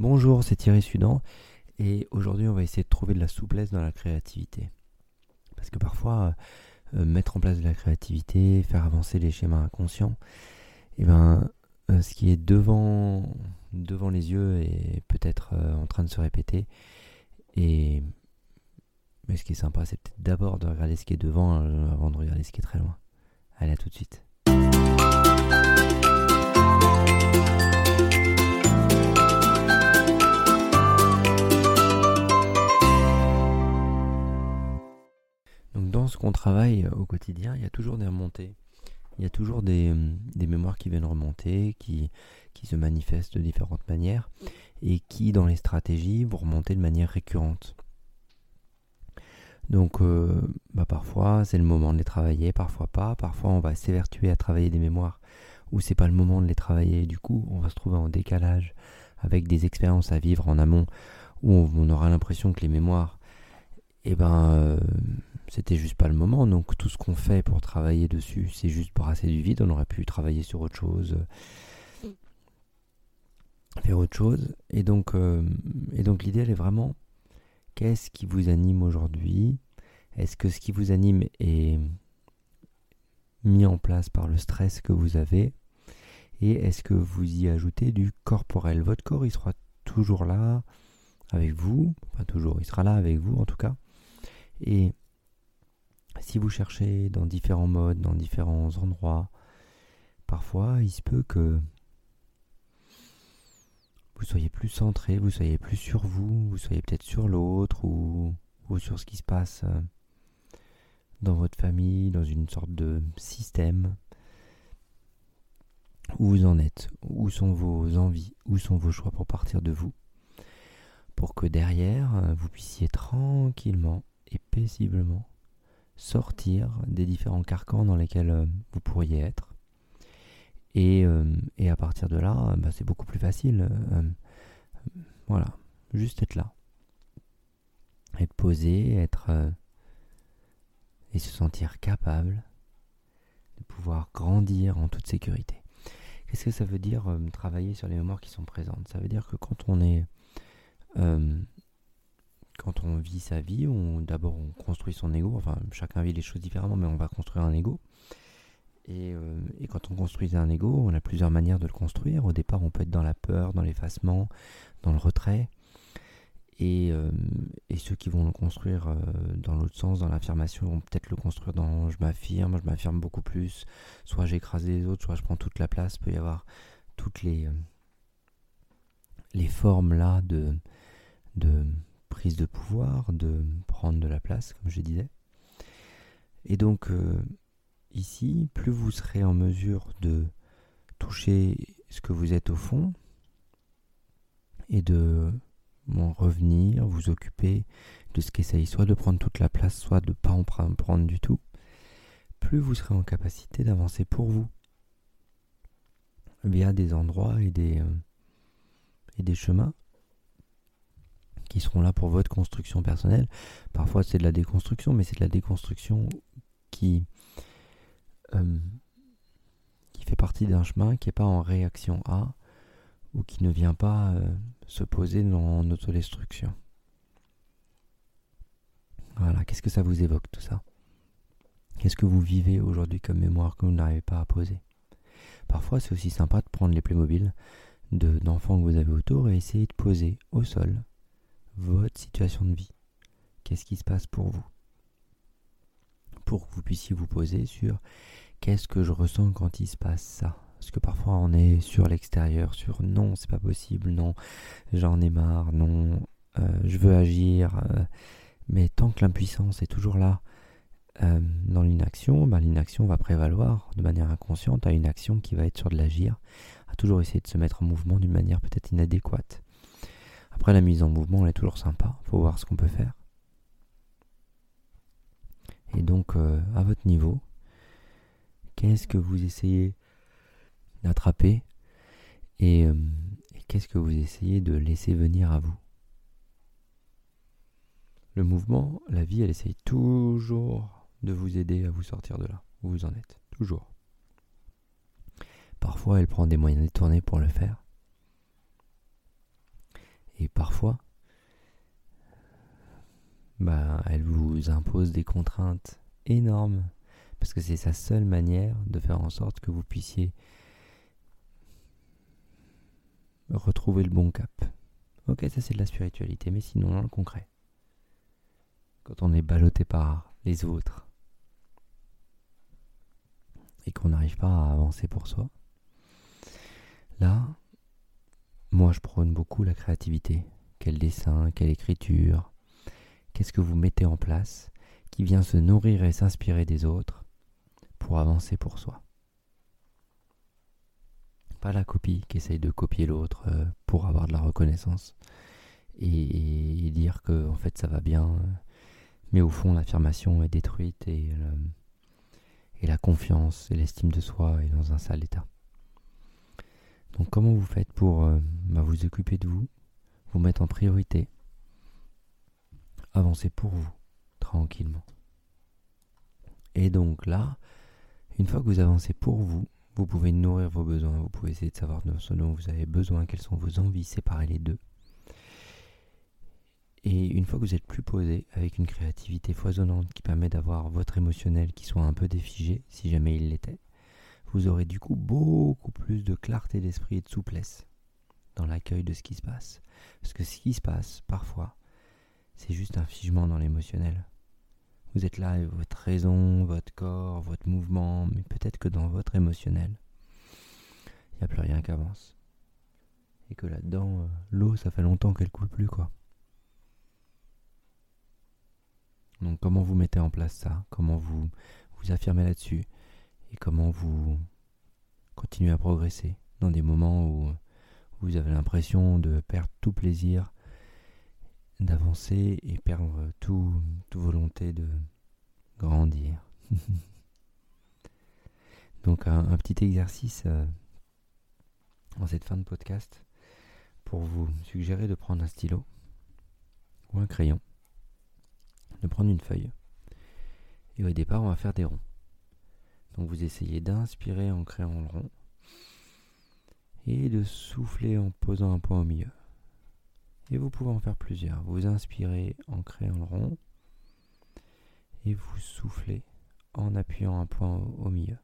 Bonjour, c'est Thierry Sudan et aujourd'hui on va essayer de trouver de la souplesse dans la créativité. Parce que parfois, euh, euh, mettre en place de la créativité, faire avancer les schémas inconscients, et eh ben, euh, ce qui est devant, les yeux est peut-être en train de se répéter. Et mais ce qui est sympa, c'est peut-être d'abord de regarder ce qui est devant avant de regarder ce qui est très loin. Allez, à tout de suite. Ce qu'on travaille euh, au quotidien, il y a toujours des remontées. Il y a toujours des, des mémoires qui viennent remonter, qui, qui se manifestent de différentes manières et qui, dans les stratégies, vont remonter de manière récurrente. Donc, euh, bah parfois, c'est le moment de les travailler, parfois pas. Parfois, on va s'évertuer à travailler des mémoires où c'est pas le moment de les travailler. Du coup, on va se trouver en décalage avec des expériences à vivre en amont où on, aura l'impression que les mémoires, eh ben, euh, c'était juste pas le moment. Donc tout ce qu'on fait pour travailler dessus, c'est juste brasser du vide. On aurait pu travailler sur autre chose, faire autre chose. Et donc, euh, et donc l'idée, elle est vraiment qu'est-ce qui vous anime aujourd'hui? Est-ce que ce qui vous anime est mis en place par le stress que vous avez? Et est-ce que vous y ajoutez du corporel? Votre corps, il sera toujours là avec vous, pas toujours, il sera là avec vous en tout cas. Et si vous cherchez dans différents modes, dans différents endroits, parfois il se peut que vous soyez plus centré, vous soyez plus sur vous, vous soyez peut-être sur l'autre ou, sur ce qui se passe euh, dans votre famille, dans une sorte de système. Où vous en êtes, où sont vos envies, où sont vos choix pour partir de vous, pour que derrière euh, vous puissiez tranquillement et paisiblement sortir des différents carcans dans lesquels euh, vous pourriez être. Et, euh, et à partir de là, bah, c'est beaucoup plus facile. Euh, voilà, juste être là. Être posé, être... et se sentir capable de pouvoir grandir en toute sécurité. Qu'est-ce que ça veut dire travailler sur les mémoires qui sont présentes? Ça veut dire que quand on est quand on vit sa vie, on, d'abord on construit son ego, enfin chacun vit les choses différemment, mais on va construire un ego. Et, euh, quand on construit un ego, on a plusieurs manières de le construire. Au départ, on peut être dans la peur, dans l'effacement, dans le retrait. Et, euh, ceux qui vont le construire euh, dans l'autre sens, dans l'affirmation, vont peut-être le construire dans je m'affirme, je m'affirme beaucoup plus. Soit j'écrase les autres, soit je prends toute la place. Il peut y avoir toutes les, les formes là de, de de pouvoir, de prendre de la place, comme je disais. Et donc, euh, ici, plus vous serez en mesure de toucher ce que vous êtes au fond et de revenir, vous occuper de ce qu'essaye soit de prendre toute la place, soit de ne pas en prendre du tout, plus vous serez en capacité d'avancer pour vous via des endroits et des, euh, et des chemins qui seront là pour votre construction personnelle. Parfois c'est de la déconstruction, mais c'est de la déconstruction qui, euh, qui fait partie d'un chemin qui n'est pas en réaction à ou qui ne vient pas euh, se poser dans autodestruction. Voilà, qu'est-ce que ça vous évoque tout ça? Qu'est-ce que vous vivez aujourd'hui comme mémoire que vous n'arrivez pas à poser? Parfois c'est aussi sympa de prendre les Playmobil d'enfants que vous avez autour et essayer de poser au sol votre situation de vie. Qu'est-ce qui se passe pour vous? Pour que vous puissiez vous poser sur qu'est-ce que je ressens quand il se passe ça Parce que parfois on est sur l'extérieur, sur non, c'est pas possible, non, j'en ai marre, non, euh, je veux agir. Euh, mais tant que l'impuissance est toujours là euh, dans l'inaction, ben, l'inaction va prévaloir de manière inconsciente à une action qui va être sur de l'agir, à toujours essayer de se mettre en mouvement d'une manière peut-être inadéquate. Après, la mise en mouvement, elle est toujours sympa. Faut voir ce qu'on peut faire. Et donc, euh, à votre niveau, qu'est-ce que vous essayez d'attraper euh, et qu'est-ce que vous essayez de laisser venir à vous? Le mouvement, la vie, elle essaye toujours de vous aider à vous sortir de là où vous en êtes. Toujours. Parfois, elle prend des moyens détournés pour le faire. Parfois, bah, elle vous impose des contraintes énormes parce que c'est sa seule manière de faire en sorte que vous puissiez retrouver le bon cap. Ok, ça c'est de la spiritualité, mais sinon dans le concret, quand on est ballotté par les autres et qu'on n'arrive pas à avancer pour soi, là, moi je prône beaucoup la créativité. Quel dessin, quelle écriture, qu'est-ce que vous mettez en place qui vient se nourrir et s'inspirer des autres pour avancer pour soi. Pas la copie qui essaye de copier l'autre euh, pour avoir de la reconnaissance et, dire que en fait ça va bien, mais au fond l'affirmation est détruite et, et la confiance et l'estime de soi est dans un sale état. Donc comment vous faites pour bah, vous occuper de vous, vous mettre en priorité, avancer pour vous, tranquillement? Et donc là, une fois que vous avancez pour vous, vous pouvez nourrir vos besoins, vous pouvez essayer de savoir ce dont vous avez besoin, quelles sont vos envies, séparer les deux. Et une fois que vous êtes plus posé, avec une créativité foisonnante qui permet d'avoir votre émotionnel qui soit un peu défigé, si jamais il l'était, vous aurez du coup beaucoup plus de clarté d'esprit et de souplesse dans l'accueil de ce qui se passe. Parce que ce qui se passe, parfois, c'est juste un figement dans l'émotionnel. Vous êtes là avec votre raison, votre corps, votre mouvement, mais peut-être que dans votre émotionnel, il n'y a plus rien qui avance. Et que là-dedans, euh, l'eau, ça fait longtemps qu'elle coule plus, quoi. Donc comment vous mettez en place ça? Comment vous vous affirmez là-dessus? Comment vous continuez à progresser dans des moments où vous avez l'impression de perdre tout plaisir d'avancer et perdre tout, toute volonté de grandir? Donc un, petit exercice euh, en cette fin de podcast pour vous suggérer de prendre un stylo ou un crayon, de prendre une feuille. Et au départ, on va faire des ronds. Donc vous essayez d'inspirer en créant le rond et de souffler en posant un point au milieu. Et vous pouvez en faire plusieurs. Vous inspirez en créant le rond et vous soufflez en appuyant un point au, milieu.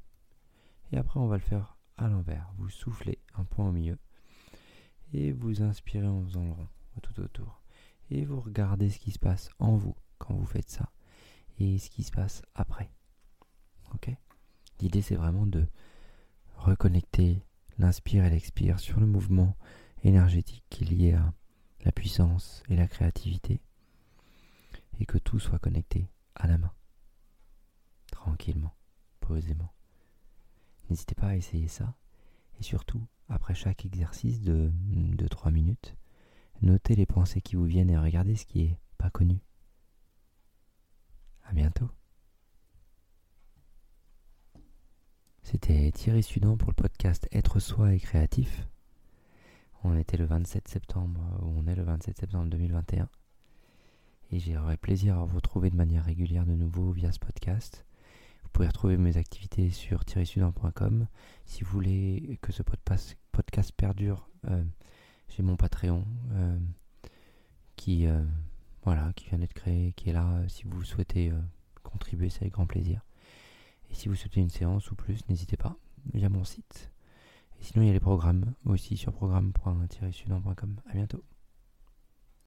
Et après, on va le faire à l'envers. Vous soufflez un point au milieu et vous inspirez en faisant le rond tout autour. Et vous regardez ce qui se passe en vous quand vous faites ça et ce qui se passe après. Ok? L'idée, c'est vraiment de reconnecter l'inspire et l'expire sur le mouvement énergétique qui est lié à la puissance et la créativité, et que tout soit connecté à la main, tranquillement, posément. N'hésitez pas à essayer ça, et surtout, après chaque exercice de 2-3 minutes, notez les pensées qui vous viennent et regardez ce qui est pas connu. À bientôt. C'était Thierry Sudan pour le podcast Être soi et créatif. On était le 27 septembre, ou on est le 27 septembre 2021. Et j'aurai plaisir à vous retrouver de manière régulière de nouveau via ce podcast. Vous pouvez retrouver mes activités sur thierrysudan.com. Si vous voulez que ce podcast perdure, euh, j'ai mon Patreon euh, qui, euh, voilà, qui vient d'être créé, qui est là. Si vous souhaitez contribuer, c'est avec grand plaisir. Et si vous souhaitez une séance ou plus, n'hésitez pas via mon site sinon, il y a les programmes aussi sur programme.sudan.com. À bientôt.